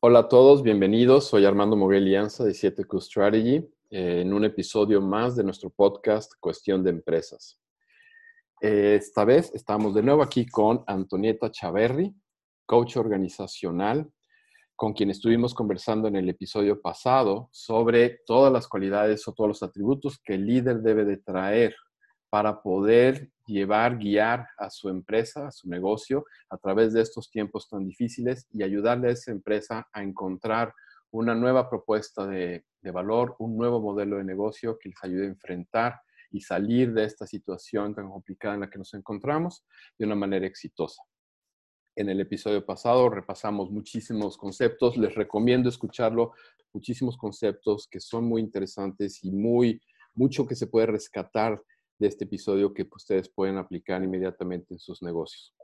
Hola a todos, bienvenidos. Soy Armando Moguel Lianza de 7Q Strategy eh, en un episodio más de nuestro podcast Cuestión de Empresas. Eh, esta vez estamos de nuevo aquí con Antonieta Chaverri, coach organizacional, con quien estuvimos conversando en el episodio pasado sobre todas las cualidades o todos los atributos que el líder debe de traer para poder llevar, guiar a su empresa, a su negocio a través de estos tiempos tan difíciles y ayudarle a esa empresa a encontrar una nueva propuesta de, valor, un nuevo modelo de negocio que les ayude a enfrentar y salir de esta situación tan complicada en la que nos encontramos de una manera exitosa. En el episodio pasado repasamos muchísimos conceptos, les recomiendo escucharlo, muchísimos conceptos que son muy interesantes y muy mucho que se puede rescatar de este episodio que ustedes pueden aplicar inmediatamente en sus negocios.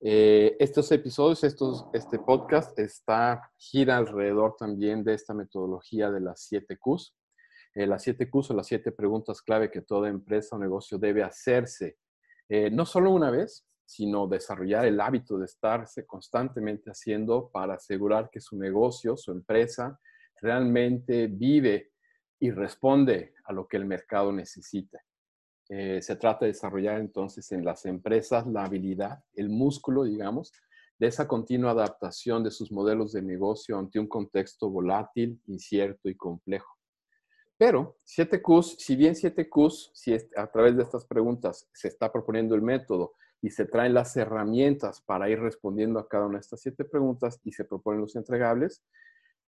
Eh, estos episodios, estos, este podcast está gira alrededor también de esta metodología de las 7 Qs. Eh, las 7 Qs o las 7 preguntas clave que toda empresa o negocio debe hacerse, eh, no solo una vez, sino desarrollar el hábito de estarse constantemente haciendo para asegurar que su negocio, su empresa, realmente vive y responde a lo que el mercado necesita. Eh, se trata de desarrollar entonces en las empresas la habilidad, el músculo, digamos, de esa continua adaptación de sus modelos de negocio ante un contexto volátil, incierto y complejo. Pero 7Qs, si bien 7Qs, si a través de estas preguntas se está proponiendo el método y se traen las herramientas para ir respondiendo a cada una de estas siete preguntas y se proponen los entregables,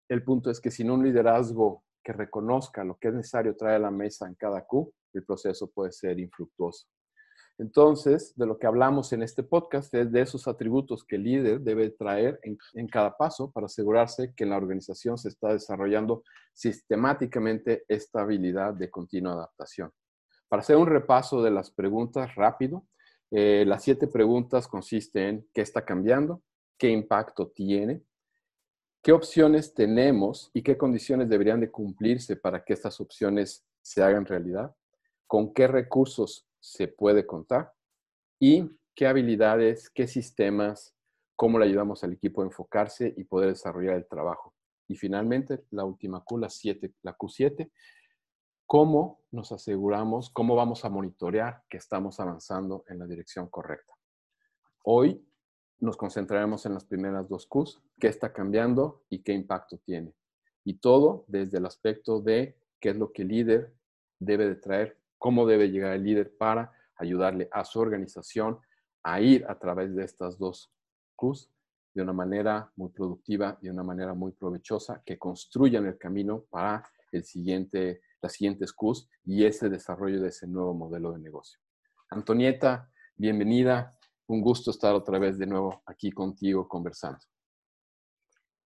el punto es que sin un liderazgo que reconozca lo que es necesario traer a la mesa en cada Q, el proceso puede ser infructuoso. Entonces, de lo que hablamos en este podcast es de esos atributos que el líder debe traer en, cada paso para asegurarse que en la organización se está desarrollando sistemáticamente esta habilidad de continua adaptación. Para hacer un repaso de las preguntas rápido, eh, las siete preguntas consisten en qué está cambiando, qué impacto tiene, qué opciones tenemos y qué condiciones deberían de cumplirse para que estas opciones se hagan realidad, con qué recursos se puede contar y qué habilidades, qué sistemas, cómo le ayudamos al equipo a enfocarse y poder desarrollar el trabajo. Y finalmente, la última Q, la, 7, la Q7, cómo nos aseguramos, cómo vamos a monitorear que estamos avanzando en la dirección correcta. Hoy nos concentraremos en las primeras dos Qs, qué está cambiando y qué impacto tiene. Y todo desde el aspecto de qué es lo que el líder debe de traer cómo debe llegar el líder para ayudarle a su organización a ir a través de estas dos Qs de una manera muy productiva, de una manera muy provechosa, que construyan el camino para el siguiente, las siguientes Qs y ese desarrollo de ese nuevo modelo de negocio. Antonieta, bienvenida. Un gusto estar otra vez de nuevo aquí contigo conversando.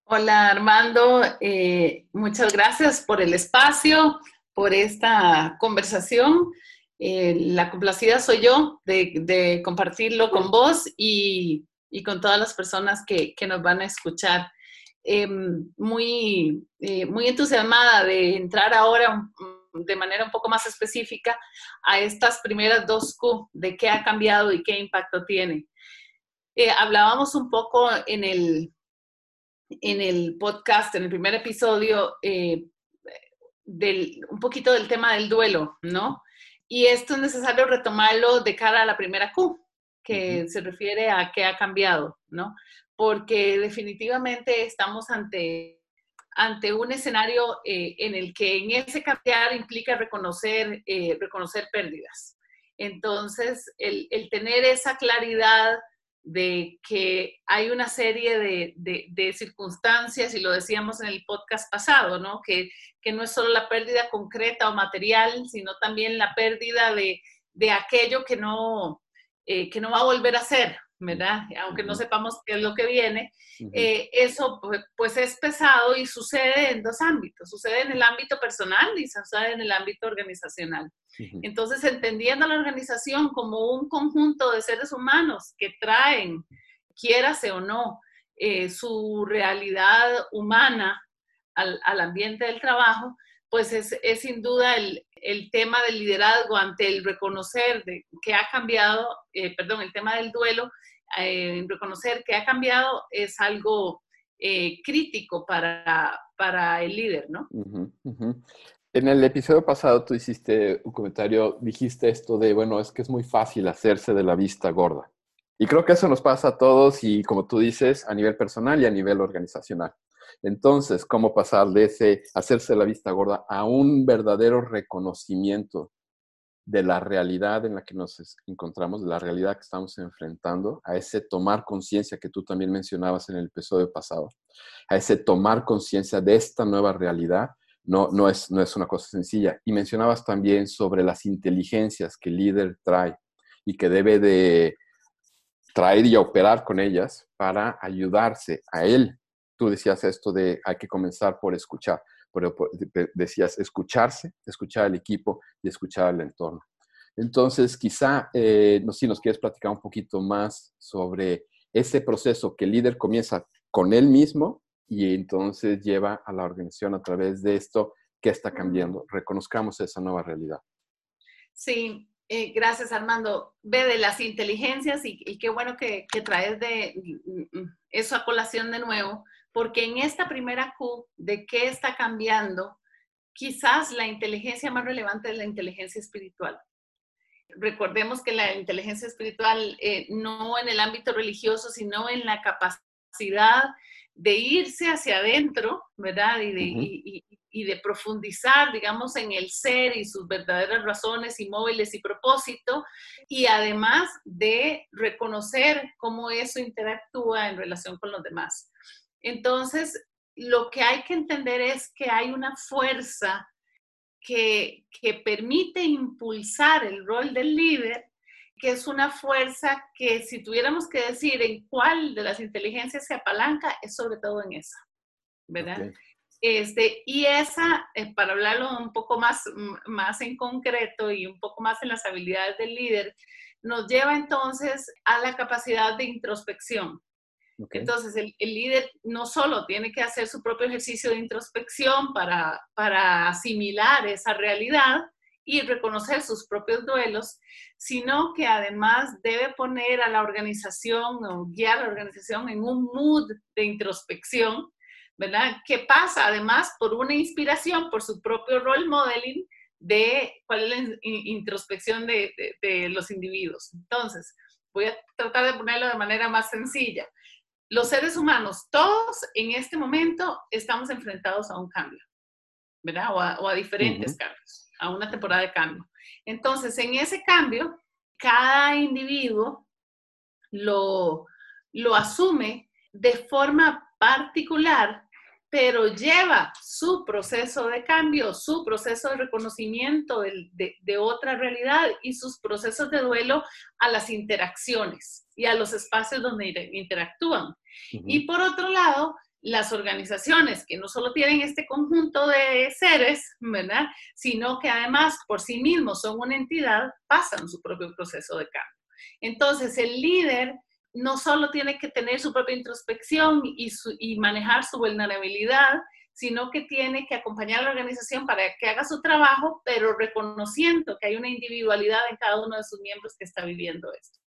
Hola Armando, eh, muchas gracias por el espacio por esta conversación. Eh, la complacida soy yo de, compartirlo con vos y, con todas las personas que, nos van a escuchar. Em, muy, eh, muy entusiasmada de entrar ahora de manera un poco más específica a estas primeras dos Q, de qué ha cambiado y qué impacto tiene. Eh, hablábamos un poco en el, en el podcast, en el primer episodio, un poquito del tema del duelo, ¿no? Y esto es necesario retomarlo de cara a la primera Q, que se refiere a qué ha cambiado, ¿no? Porque definitivamente estamos ante, ante un escenario eh, en el que en ese cambiar implica reconocer, eh, reconocer pérdidas. Entonces, el, el tener esa claridad de que hay una serie de, circunstancias, y lo decíamos en el podcast pasado, ¿no? Que, no es solo la pérdida concreta o material, sino también la pérdida de, aquello que no, eh, que no va a volver a ser, ¿verdad? Aunque no sepamos qué es lo que viene, eh, eso pues, pues, es pesado y sucede en dos ámbitos, sucede en el ámbito personal y sucede en el ámbito organizacional. Entonces, entendiendo la organización como un conjunto de seres humanos que traen, quiérase o no, eh, su realidad humana al, ambiente del trabajo, pues es, sin duda el, tema del liderazgo ante el reconocer de, que ha cambiado, eh, perdón, el tema del duelo, eh, reconocer que ha cambiado es algo eh, crítico para, para el líder, ¿no? En el episodio pasado tú hiciste un comentario, dijiste esto de, bueno, es que es muy fácil hacerse de la vista gorda. Y creo que eso nos pasa a todos y como tú dices, a nivel personal y a nivel organizacional. Entonces, ¿cómo pasar de ese hacerse la vista gorda a un verdadero reconocimiento de la realidad en la que nos encontramos, de la realidad que estamos enfrentando, a ese tomar conciencia que tú también mencionabas en el episodio pasado, a ese tomar conciencia de esta nueva realidad, no, no, es, no es una cosa sencilla. Y mencionabas también sobre las inteligencias que el líder trae y que debe de traer y operar con ellas para ayudarse a él. Tú decías esto de hay que comenzar por escuchar pero decías escucharse, escuchar al equipo y escuchar al entorno. Entonces, quizá, eh, no, si nos quieres platicar un poquito más sobre ese proceso que el líder comienza con él mismo y entonces lleva a la organización a través de esto que está cambiando. Reconozcamos esa nueva realidad. Sí, eh, gracias Armando. Ve de las inteligencias y, qué bueno que, que traes de mm, mm, eso a colación de nuevo, porque en esta primera Q de qué está cambiando, quizás la inteligencia más relevante es la inteligencia espiritual. Recordemos que la inteligencia espiritual eh, no en el ámbito religioso, sino en la capacidad de irse hacia adentro, ¿verdad? Y de, y de, profundizar, digamos, en el ser y sus verdaderas razones y móviles y propósito, y además de reconocer cómo eso interactúa en relación con los demás. Entonces, lo que hay que entender es que hay una fuerza que, permite impulsar el rol del líder, que es una fuerza que si tuviéramos que decir en cuál de las inteligencias se apalanca, es sobre todo en esa, ¿verdad? Este, y esa, eh, para hablarlo un poco más, más en concreto y un poco más en las habilidades del líder, nos lleva entonces a la capacidad de introspección. Entonces, el, líder no solo tiene que hacer su propio ejercicio de introspección para, para asimilar esa realidad y reconocer sus propios duelos, sino que además debe poner a la organización o guiar a la organización en un mood de introspección, ¿verdad? Que pasa además por una inspiración, por su propio role modeling de cuál es la introspección de, de los individuos. Entonces, voy a tratar de ponerlo de manera más sencilla los seres humanos, todos en este momento estamos enfrentados a un cambio, ¿verdad? O a, diferentes cambios, a una temporada de cambio. Entonces, en ese cambio, cada individuo lo, lo asume de forma particular, pero lleva su proceso de cambio, su proceso de reconocimiento de, de otra realidad y sus procesos de duelo a las interacciones y a los espacios donde interactúan. Y por otro lado, las organizaciones que no solo tienen este conjunto de seres, ¿verdad? Sino que además por sí mismos son una entidad, pasan su propio proceso de cambio. Entonces, el líder no solo tiene que tener su propia introspección y, y manejar su vulnerabilidad, sino que tiene que acompañar a la organización para que haga su trabajo, pero reconociendo que hay una individualidad en cada uno de sus miembros que está viviendo esto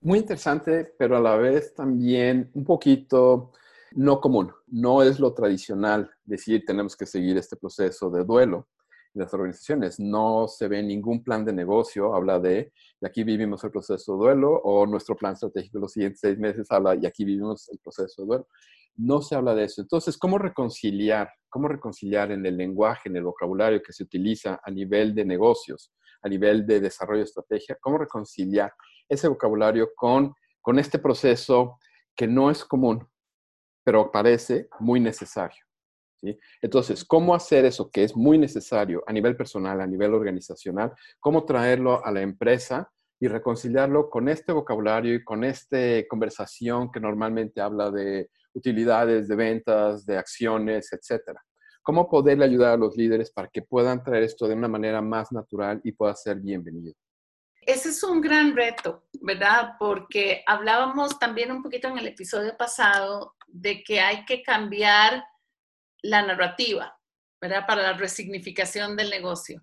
muy interesante, pero a la vez también un poquito no común. No es lo tradicional decir tenemos que seguir este proceso de duelo. En las organizaciones no se ve ningún plan de negocio, habla de, y aquí vivimos el proceso de duelo, o nuestro plan estratégico de los siguientes seis meses habla, y aquí vivimos el proceso de duelo. No se habla de eso. Entonces, ¿cómo reconciliar? ¿Cómo reconciliar en el lenguaje, en el vocabulario que se utiliza a nivel de negocios, a nivel de desarrollo de estrategia? ¿Cómo reconciliar ese vocabulario con, con este proceso que no es común, pero parece muy necesario. Entonces, ¿cómo hacer eso que es muy necesario a nivel personal, a nivel organizacional? ¿Cómo traerlo a la empresa y reconciliarlo con este vocabulario y con esta conversación que normalmente habla de utilidades, de ventas, de acciones, etcétera? ¿Cómo poderle ayudar a los líderes para que puedan traer esto de una manera más natural y pueda ser bienvenido? Ese es un gran reto, ¿verdad? Porque hablábamos también un poquito en el episodio pasado de que hay que cambiar la narrativa, ¿verdad? Para la resignificación del negocio.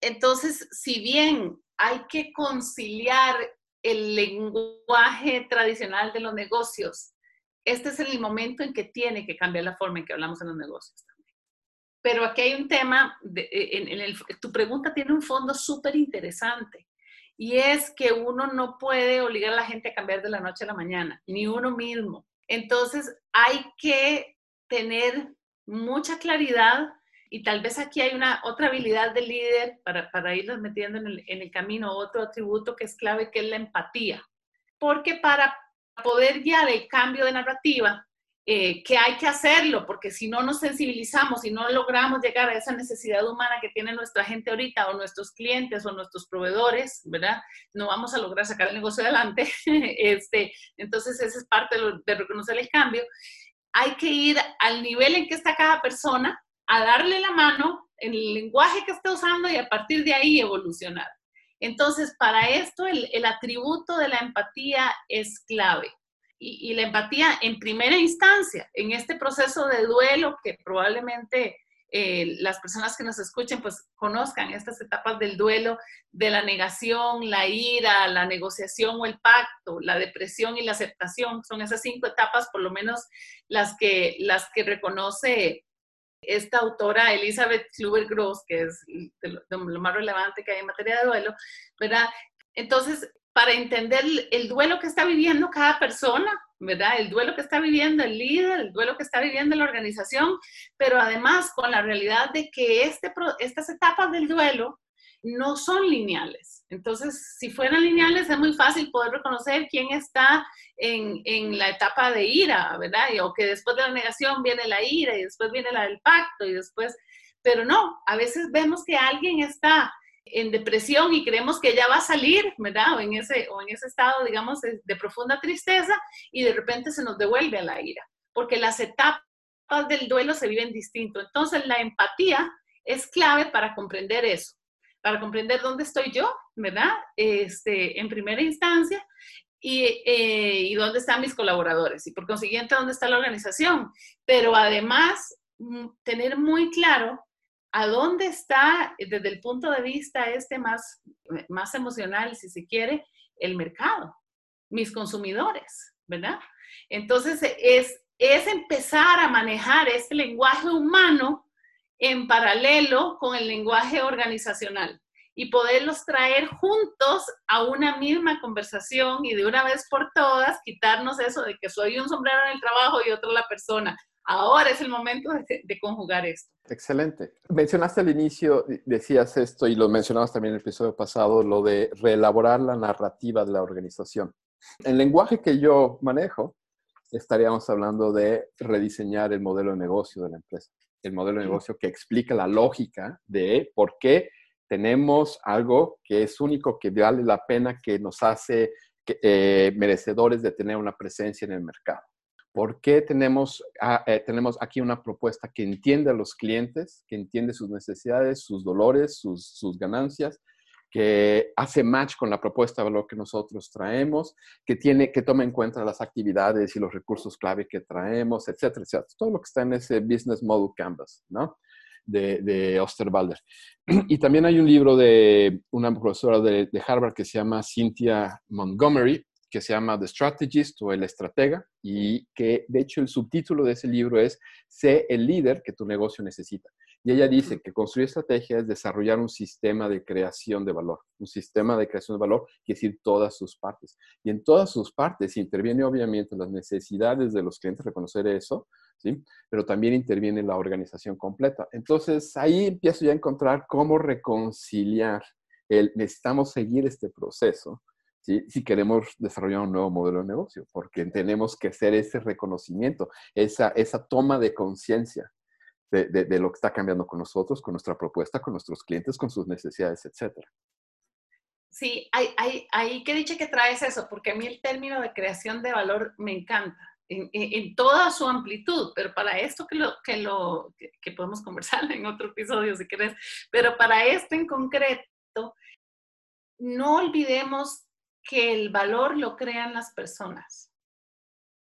Entonces, si bien hay que conciliar el lenguaje tradicional de los negocios este es el momento en que tiene que cambiar la forma en que hablamos en los negocios. Pero aquí hay un tema, en, tu pregunta tiene un fondo súper interesante y es que uno no puede obligar a la gente a cambiar de la noche a la mañana, ni uno mismo. Entonces hay que tener mucha claridad y tal vez aquí hay una otra habilidad del líder para, para irlos metiendo en el, en el camino, otro atributo que es clave, que es la empatía. Porque para poder guiar el cambio de narrativa, eh, que hay que hacerlo, porque si no nos sensibilizamos y no logramos llegar a esa necesidad humana que tiene nuestra gente ahorita, o nuestros clientes, o nuestros proveedores, ¿verdad? No vamos a lograr sacar el negocio adelante. este, entonces, esa es parte de, de reconocer el cambio. Hay que ir al nivel en que está cada persona, a darle la mano en el lenguaje que está usando y a partir de ahí evolucionar. Entonces, para esto el, atributo de la empatía es clave. Y, la empatía en primera instancia, en este proceso de duelo que probablemente eh, las personas que nos escuchen pues conozcan estas etapas del duelo, de la negación, la ira, la negociación o el pacto, la depresión y la aceptación. Son esas cinco etapas por lo menos las que, las que reconoce esta autora Elizabeth Kluber-Gross, que es lo, más relevante que hay en materia de duelo, ¿verdad? Entonces, para entender el duelo que está viviendo cada persona, ¿verdad? El duelo que está viviendo el líder, el duelo que está viviendo la organización, pero además con la realidad de que este, estas etapas del duelo no son lineales. Entonces, si fueran lineales, es muy fácil poder reconocer quién está en, la etapa de ira, ¿verdad? o que después de la negación viene la ira y después viene la del pacto y después, pero no, a veces vemos que alguien está en depresión y creemos que ya va a salir, ¿verdad? O en ese, o en ese estado, digamos, de, de profunda tristeza y de repente se nos devuelve a la ira, porque las etapas del duelo se viven distinto. Entonces, la empatía es clave para comprender eso para comprender dónde estoy yo, ¿verdad? Este, en primera instancia, y, eh, y, dónde están mis colaboradores, y por consiguiente, dónde está la organización. Pero además, mm, tener muy claro a dónde está, desde el punto de vista este más, más emocional, si se quiere, el mercado, mis consumidores, ¿verdad? Entonces, es, es empezar a manejar este lenguaje humano en paralelo con el lenguaje organizacional y poderlos traer juntos a una misma conversación y de una vez por todas quitarnos eso de que soy un sombrero en el trabajo y otro la persona. Ahora es el momento de, conjugar esto. Excelente. Mencionaste al inicio, decías esto y lo mencionabas también en el episodio pasado, lo de reelaborar la narrativa de la organización. El lenguaje que yo manejo, estaríamos hablando de rediseñar el modelo de negocio de la empresa el modelo de negocio que explica la lógica de por qué tenemos algo que es único, que vale la pena, que nos hace eh, merecedores de tener una presencia en el mercado. ¿Por qué tenemos, ah, eh, tenemos aquí una propuesta que entiende a los clientes, que entiende sus necesidades, sus dolores, sus, sus ganancias, que hace match con la propuesta de valor que nosotros traemos, que, tiene, que toma en cuenta las actividades y los recursos clave que traemos, etcétera, etcétera. Todo lo que está en ese Business Model Canvas, ¿no? De, de Osterwalder. Y también hay un libro de una profesora de, de Harvard que se llama Cynthia Montgomery, que se llama The Strategist o El Estratega, y que de hecho el subtítulo de ese libro es Sé el líder que tu negocio necesita. Y ella dice que construir estrategia es desarrollar un sistema de creación de valor, un sistema de creación de valor, quiere decir todas sus partes. Y en todas sus partes interviene obviamente las necesidades de los clientes, reconocer eso, ¿sí? Pero también interviene la organización completa. Entonces ahí empiezo ya a encontrar cómo reconciliar el necesitamos seguir este proceso, ¿sí? si queremos desarrollar un nuevo modelo de negocio, porque tenemos que hacer ese reconocimiento, esa, esa toma de conciencia de, lo que está cambiando con nosotros, con nuestra propuesta, con nuestros clientes, con sus necesidades, etcétera. Sí, hay, hay, hay que dicho que traes eso, porque a mí el término de creación de valor me encanta. En, en, toda su amplitud, pero para esto que, lo, que, lo, que, podemos conversar en otro episodio si querés, pero para esto en concreto, no olvidemos que el valor lo crean las personas,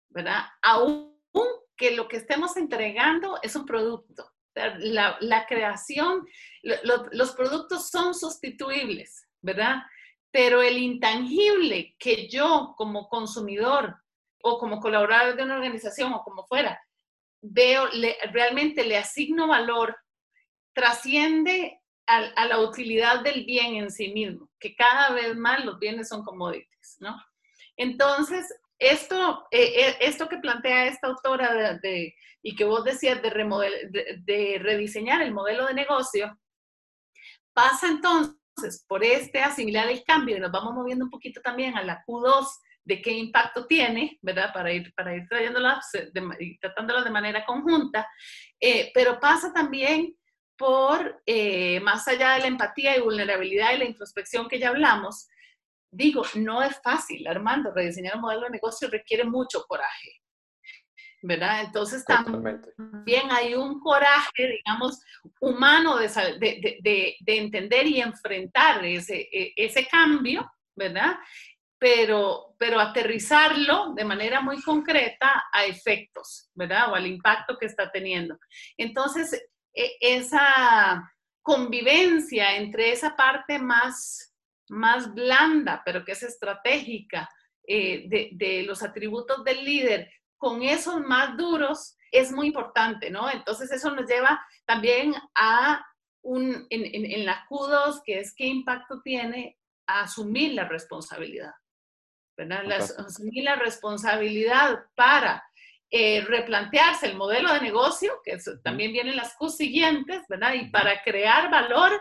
¿verdad? Aún que lo que estemos entregando es un producto. La, creación, los productos son sustituibles, ¿verdad? Pero el intangible que yo como consumidor o como colaborador de una organización o como fuera, veo, realmente le asigno valor, trasciende a, la utilidad del bien en sí mismo, que cada vez más los bienes son commodities, ¿no? Entonces, esto, eh, eh, esto que plantea esta autora de, y que vos decías de, de, rediseñar el modelo de negocio, pasa entonces por este asimilar el cambio y nos vamos moviendo un poquito también a la Q2 de qué impacto tiene, ¿verdad? Para ir, para ir trayéndolas y tratándolas de manera conjunta, eh, pero pasa también por, eh, más allá de la empatía y vulnerabilidad y la introspección que ya hablamos, digo, no es fácil, Armando, rediseñar un modelo de negocio requiere mucho coraje, ¿verdad? Entonces también hay un coraje, digamos, humano de, de, de, entender y enfrentar ese, e, ese cambio, ¿verdad? Pero, pero aterrizarlo de manera muy concreta a efectos, ¿verdad? O al impacto que está teniendo. Entonces, esa convivencia entre esa parte más, más blanda, pero que es estratégica, eh, de, los atributos del líder, con esos más duros, es muy importante, ¿no? Entonces eso nos lleva también a un, en, la Q2, que es qué impacto tiene a asumir la responsabilidad, ¿verdad? asumir la responsabilidad para eh, replantearse el modelo de negocio, que también vienen las Q siguientes, ¿verdad? Y para crear valor,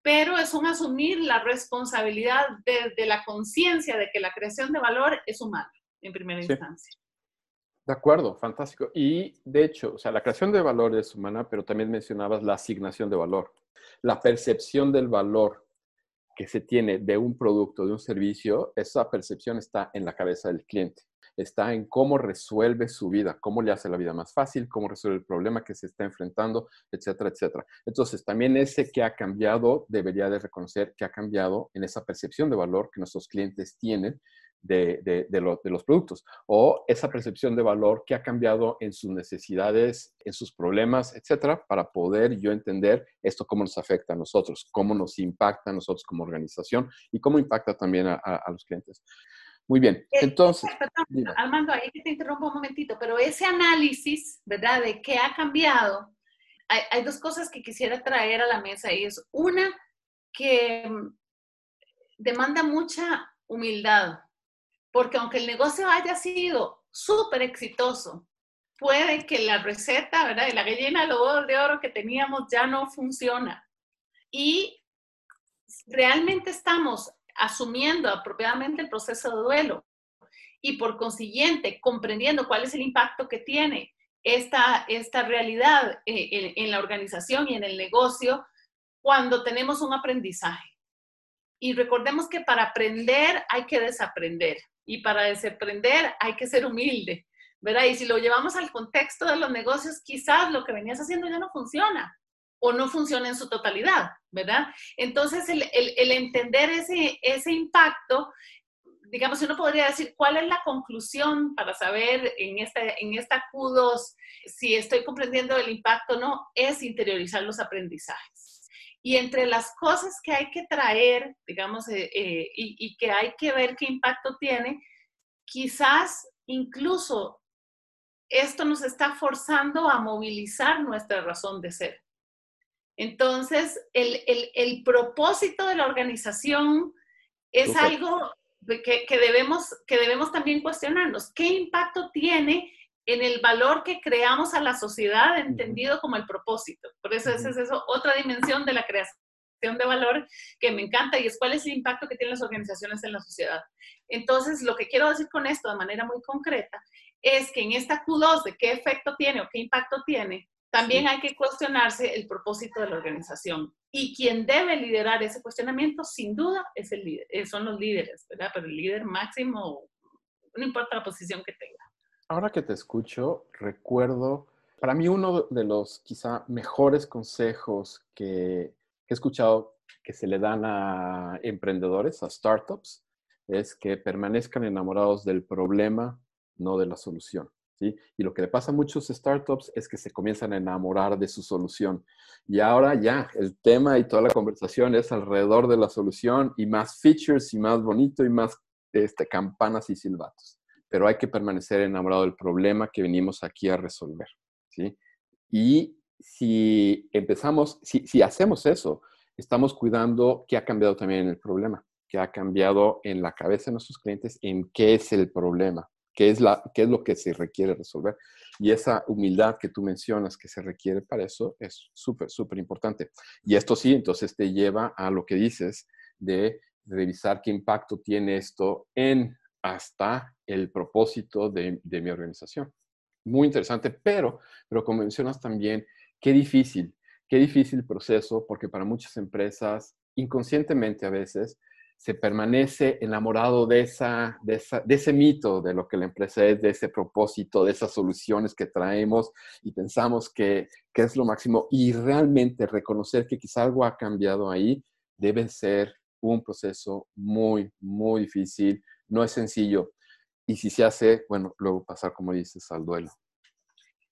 pero es un asumir la responsabilidad de, la conciencia de que la creación de valor es humana, en primera instancia. De acuerdo, fantástico. Y de hecho, o sea, la creación de valor es humana, pero también mencionabas la asignación de valor. La percepción del valor que se tiene de un producto, de un servicio, esa percepción está en la cabeza del cliente está en cómo resuelve su vida, cómo le hace la vida más fácil, cómo resuelve el problema que se está enfrentando, etcétera, etcétera. Entonces, también ese que ha cambiado debería de reconocer que ha cambiado en esa percepción de valor que nuestros clientes tienen de, de, los productos o esa percepción de valor que ha cambiado en sus necesidades, en sus problemas, etcétera, para poder yo entender esto cómo nos afecta a nosotros, cómo nos impacta a nosotros como organización y cómo impacta también a los clientes. Muy bien, eh, entonces... Perdón, Armando, ahí te interrumpo un momentito, pero ese análisis, ¿verdad? De qué ha cambiado, hay, dos cosas que quisiera traer a la mesa y es una que mm, demanda mucha humildad, porque aunque el negocio haya sido súper exitoso, puede que la receta, ¿verdad? De la gallina de los de oro que teníamos ya no funciona. Y realmente estamos asumiendo apropiadamente el proceso de duelo y por consiguiente comprendiendo cuál es el impacto que tiene esta, esta realidad eh, en, la organización y en el negocio cuando tenemos un aprendizaje. Y recordemos que para aprender hay que desaprender y para desaprender hay que ser humilde, ¿verdad? Y si lo llevamos al contexto de los negocios, quizás lo que venías haciendo ya no funciona o no funciona en su totalidad, ¿verdad? Entonces, el, entender ese, impacto, digamos, uno podría decir, ¿cuál es la conclusión para saber en esta, en esta Q2 si estoy comprendiendo el impacto o no? Es interiorizar los aprendizajes. Y entre las cosas que hay que traer, digamos, eh, eh, y, y que hay que ver qué impacto tiene, quizás incluso esto nos está forzando a movilizar nuestra razón de ser. Entonces, el, propósito de la organización es algo que, debemos, que debemos también cuestionarnos. ¿Qué impacto tiene en el valor que creamos a la sociedad, entendido como el propósito? Por eso esa es eso, otra dimensión de la creación de valor que me encanta y es cuál es el impacto que tienen las organizaciones en la sociedad. Entonces, lo que quiero decir con esto de manera muy concreta es que en esta Q2 de qué efecto tiene o qué impacto tiene, también hay que cuestionarse el propósito de la organización. Y quien debe liderar ese cuestionamiento, sin duda, es el líder, eh, son los líderes, ¿verdad? Pero el líder máximo, no importa la posición que tenga. Ahora que te escucho, recuerdo, para mí uno de los quizá mejores consejos que he escuchado que se le dan a emprendedores, a startups, es que permanezcan enamorados del problema, no de la solución. Y lo que le pasa a muchos startups es que se comienzan a enamorar de su solución. Y ahora ya, el tema y toda la conversación es alrededor de la solución y más features y más bonito y más este, campanas y silbatos. pero hay que permanecer enamorado del problema que venimos aquí a resolver, ¿sí? Y si empezamos, si, si hacemos eso, estamos cuidando qué ha cambiado también en el problema, qué ha cambiado en la cabeza de nuestros clientes, en qué es el problema, qué es, la, qué es lo que se requiere resolver. Y esa humildad que tú mencionas que se requiere para eso es súper, súper importante. Y esto sí, entonces te lleva a lo que dices de revisar qué impacto tiene esto en hasta el propósito de, de mi organización. Muy interesante, pero, pero como mencionas también, qué difícil, qué difícil proceso, porque para muchas empresas, inconscientemente a veces, se permanece enamorado de, esa, de, ese mito de lo que la empresa es, de ese propósito, de esas soluciones que traemos y pensamos que, que es lo máximo. Y realmente reconocer que quizá algo ha cambiado ahí debe ser un proceso muy, muy difícil, no es sencillo. Y si se hace, bueno, luego pasar, como dices, al duelo.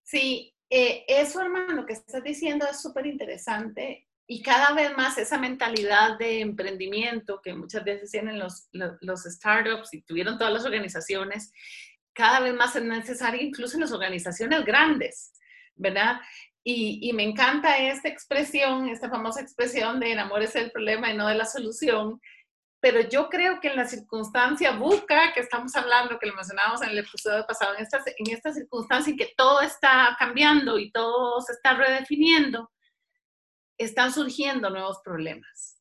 Sí, eh, eso, hermano, que estás diciendo es súper interesante y cada vez más esa mentalidad de emprendimiento que muchas veces tienen los, los, startups y tuvieron todas las organizaciones, cada vez más es necesaria incluso en las organizaciones grandes, ¿verdad? Y, me encanta esta expresión, esta famosa expresión de enamórese del problema y no de la solución, pero yo creo que en la circunstancia busca que estamos hablando, que lo mencionábamos en el episodio pasado, en esta, en esta circunstancia en que todo está cambiando y todo se está redefiniendo, están surgiendo nuevos problemas,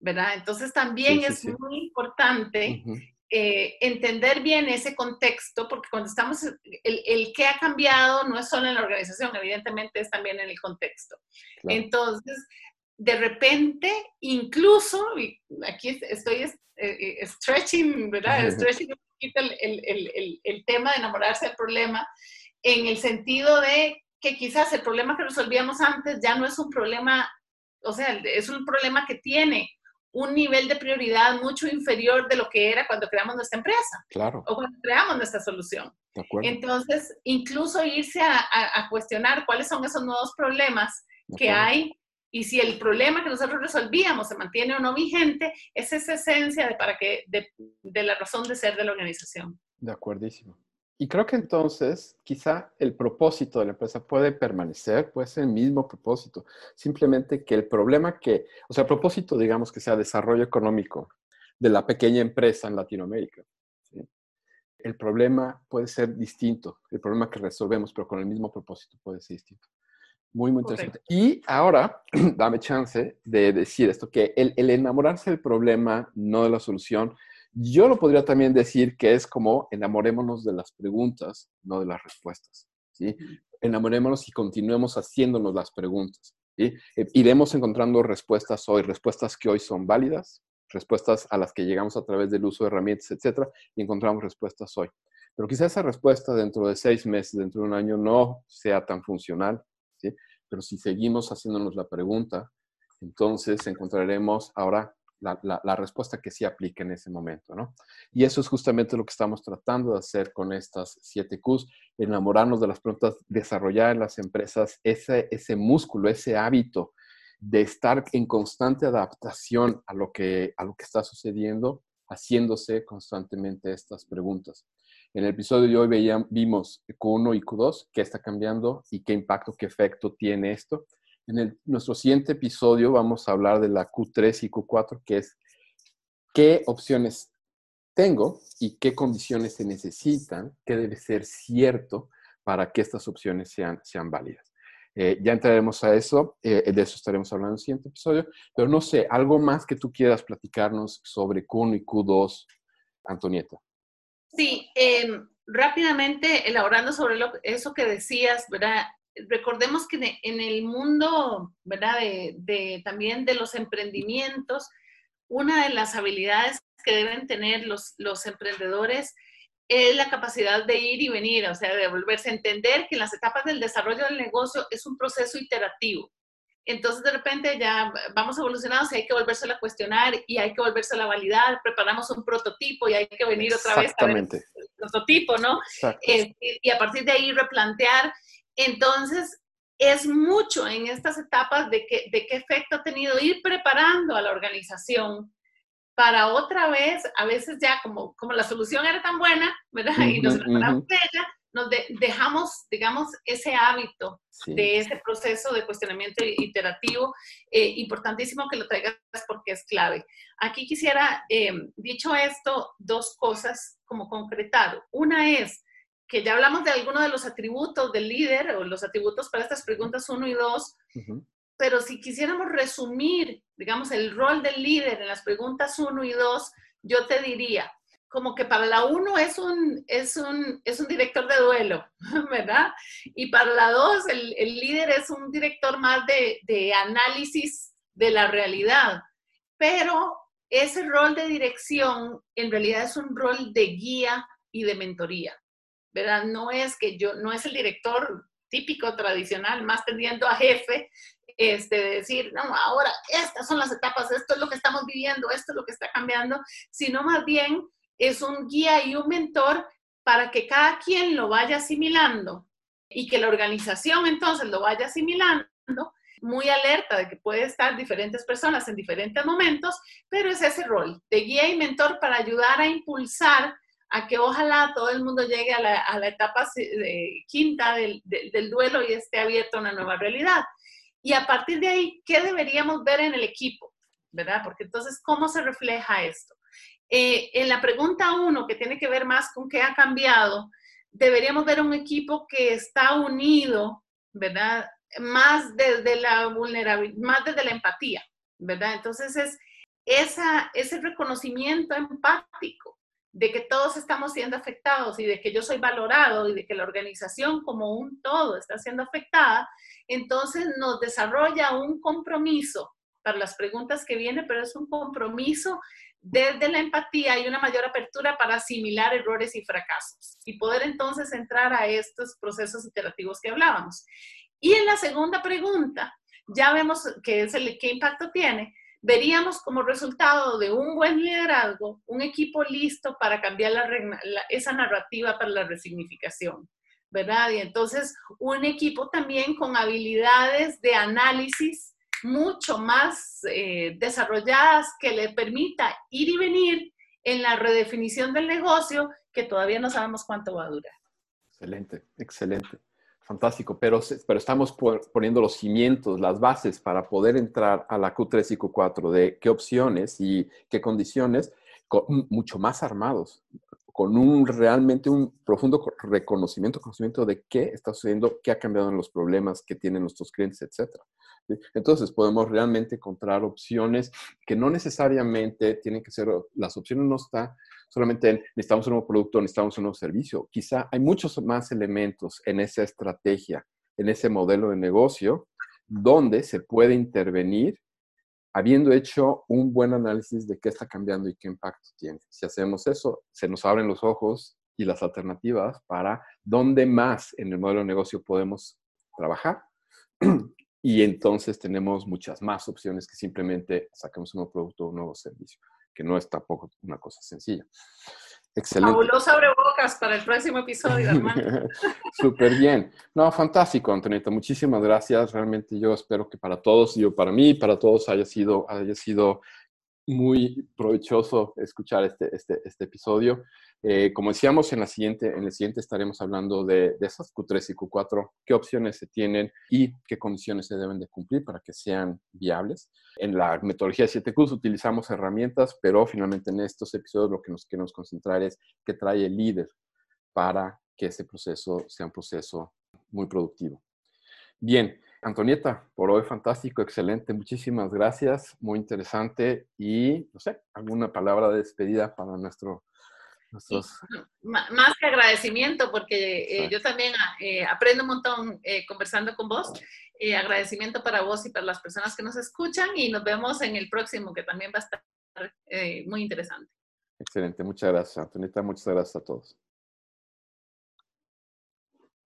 ¿verdad? Entonces también es muy importante eh, entender bien ese contexto, porque cuando estamos, el, el que ha cambiado no es solo en la organización, evidentemente es también en el contexto. Entonces, de repente, incluso, y aquí estoy eh, eh, stretching, ¿verdad? stretching un poquito el, el, el tema de enamorarse del problema, en el sentido de que quizás el problema que resolvíamos antes ya no es un problema, o sea, es un problema que tiene un nivel de prioridad mucho inferior de lo que era cuando creamos nuestra empresa. Claro. O cuando creamos nuestra solución. Entonces, incluso irse a, cuestionar cuáles son esos nuevos problemas que hay y si el problema que nosotros resolvíamos se mantiene o no vigente, es esa esencia de, para que, de, de la razón de ser de la organización. De acuerdísimo. Y creo que entonces quizá el propósito de la empresa puede permanecer, puede ser el mismo propósito, simplemente que el problema que, o sea, el propósito, digamos, que sea desarrollo económico de la pequeña empresa en Latinoamérica. El problema puede ser distinto, el problema que resolvemos, pero con el mismo propósito puede ser distinto. Muy, muy interesante. Y ahora, dame chance de decir esto, que el, el enamorarse del problema, no de la solución, yo lo podría también decir que es como enamorémonos de las preguntas, no de las respuestas. ¿sí? Enamorémonos y continuemos haciéndonos las preguntas. ¿sí? Eh, iremos encontrando respuestas hoy, respuestas que hoy son válidas, respuestas a las que llegamos a través del uso de herramientas, etcétera, y encontramos respuestas hoy. Pero quizá esa respuesta dentro de seis meses, dentro de un año, no sea tan funcional. Pero si seguimos haciéndonos la pregunta, entonces encontraremos ahora la, respuesta que sí aplique en ese momento, ¿no? Y eso es justamente lo que estamos tratando de hacer con estas siete Qs, enamorarnos de las preguntas, desarrollar en las empresas ese, ese músculo, ese hábito de estar en constante adaptación a lo que, a lo que está sucediendo, haciéndose constantemente estas preguntas. En el episodio de hoy veíamos, vimos Q1 y Q2, qué está cambiando y qué impacto, qué efecto tiene esto. En nuestro siguiente episodio vamos a hablar de la Q3 y Q4, que es qué opciones tengo y qué condiciones se necesitan, qué debe ser cierto para que estas opciones sean, sean válidas. Eh, ya entraremos a eso, eh, de eso estaremos hablando en el siguiente episodio, pero no sé, algo más que tú quieras platicarnos sobre Q1 y Q2, Antonieta. Sí, em, rápidamente elaborando sobre eso que decías, ¿verdad? Recordemos que en el mundo, ¿verdad? De, también de los emprendimientos, una de las habilidades que deben tener los, los emprendedores es la capacidad de ir y venir, o sea, de volverse a entender que en las etapas del desarrollo del negocio es un proceso iterativo. Entonces, de repente ya vamos evolucionando, y hay que volverse a cuestionar y hay que volverse a validar, preparamos un prototipo y hay que venir otra vez a ver el prototipo, ¿no? Eh, y a partir de ahí replantear entonces, es mucho en estas etapas de, que, de qué efecto ha tenido ir preparando a la organización para otra vez, a veces ya como, como la solución era tan buena, ¿verdad? Y nos de ella, nos dejamos, digamos, ese hábito de ese proceso de cuestionamiento iterativo. Eh, importantísimo que lo traigas porque es clave. Aquí quisiera, eh, dicho esto, dos cosas como concretar. Una es que ya hablamos de algunos de los atributos del líder o los atributos para estas preguntas uno y dos, pero si quisiéramos resumir, digamos, el rol del líder en las preguntas uno y dos, yo te diría, como que para la uno es un, es un, es un director de duelo, ¿verdad? Y para la dos, el, el líder es un director más de, de análisis de la realidad. Pero ese rol de dirección en realidad es un rol de guía y de mentoría, ¿verdad? No es que yo, no es el director típico, tradicional, más tendiendo a jefe, este, decir, no, ahora estas son las etapas, esto es lo que estamos viviendo, esto es lo que está cambiando, sino más bien es un guía y un mentor para que cada quien lo vaya asimilando y que la organización entonces lo vaya asimilando, muy alerta de que puede estar diferentes personas en diferentes momentos, pero es ese rol de guía y mentor para ayudar a impulsar a que ojalá todo el mundo llegue a la, etapa quinta del, del duelo y esté abierto a una nueva realidad. Y a partir de ahí, ¿qué deberíamos ver en el equipo? ¿Verdad? Porque entonces, ¿cómo se refleja esto? Eh, en la pregunta uno, que tiene que ver más con qué ha cambiado, deberíamos ver un equipo que está unido, ¿verdad? Más desde la vulnerabilidad, más desde la empatía, ¿verdad? Entonces es esa, ese reconocimiento empático de que todos estamos siendo afectados y de que yo soy valorado y de que la organización como un todo está siendo afectada, entonces nos desarrolla un compromiso para las preguntas que vienen, pero es un compromiso desde la empatía y una mayor apertura para asimilar errores y fracasos y poder entonces entrar a estos procesos iterativos que hablábamos. Y en la segunda pregunta, ya vemos qué es el, qué impacto tiene, veríamos como resultado de un buen liderazgo un equipo listo para cambiar esa narrativa para la resignificación. ¿verdad? Y entonces un equipo también con habilidades de análisis mucho más eh, desarrolladas que le permita ir y venir en la redefinición del negocio que todavía no sabemos cuánto va a durar. Excelente, excelente. Fantástico, pero, pero estamos poniendo los cimientos, las bases para poder entrar a la Q3 y Q4 de qué opciones y qué condiciones, mucho más armados, con un realmente un profundo reconocimiento, conocimiento de qué está sucediendo, qué ha cambiado en los problemas que tienen nuestros clientes, etc. Entonces podemos realmente encontrar opciones que no necesariamente tienen que ser, las opciones no están solamente en necesitamos un nuevo producto, necesitamos un nuevo servicio. Quizá hay muchos más elementos en esa estrategia, en ese modelo de negocio, donde se puede intervenir habiendo hecho un buen análisis de qué está cambiando y qué impacto tiene. Si hacemos eso, se nos abren los ojos y las alternativas para dónde más en el modelo de negocio podemos trabajar. Y entonces tenemos muchas más opciones que simplemente sacamos un nuevo producto o un nuevo servicio, que no es tampoco una cosa sencilla. Excelente. Fabuloso bocas para el próximo episodio, hermano. Súper bien. No, fantástico, Antonieta. Muchísimas gracias. Realmente yo espero que para todos, yo para mí, para todos haya sido, haya sido muy provechoso escuchar este, este, este episodio. Eh, como decíamos, en, la siguiente, en el siguiente estaremos hablando de, de, esas Q3 y Q4, qué opciones se tienen y qué condiciones se deben de cumplir para que sean viables. En la metodología de 7Qs utilizamos herramientas, pero finalmente en estos episodios lo que nos queremos concentrar es qué trae el líder para que ese proceso sea un proceso muy productivo. Bien, Antonieta, por hoy fantástico, excelente, muchísimas gracias, muy interesante y, no sé, alguna palabra de despedida para nuestro... Nuestros... Más que agradecimiento, porque eh, yo también eh, aprendo un montón eh, conversando con vos. agradecimiento para vos y para las personas que nos escuchan y nos vemos en el próximo, que también va a estar muy interesante. Excelente, muchas gracias, Antonieta, muchas gracias a todos.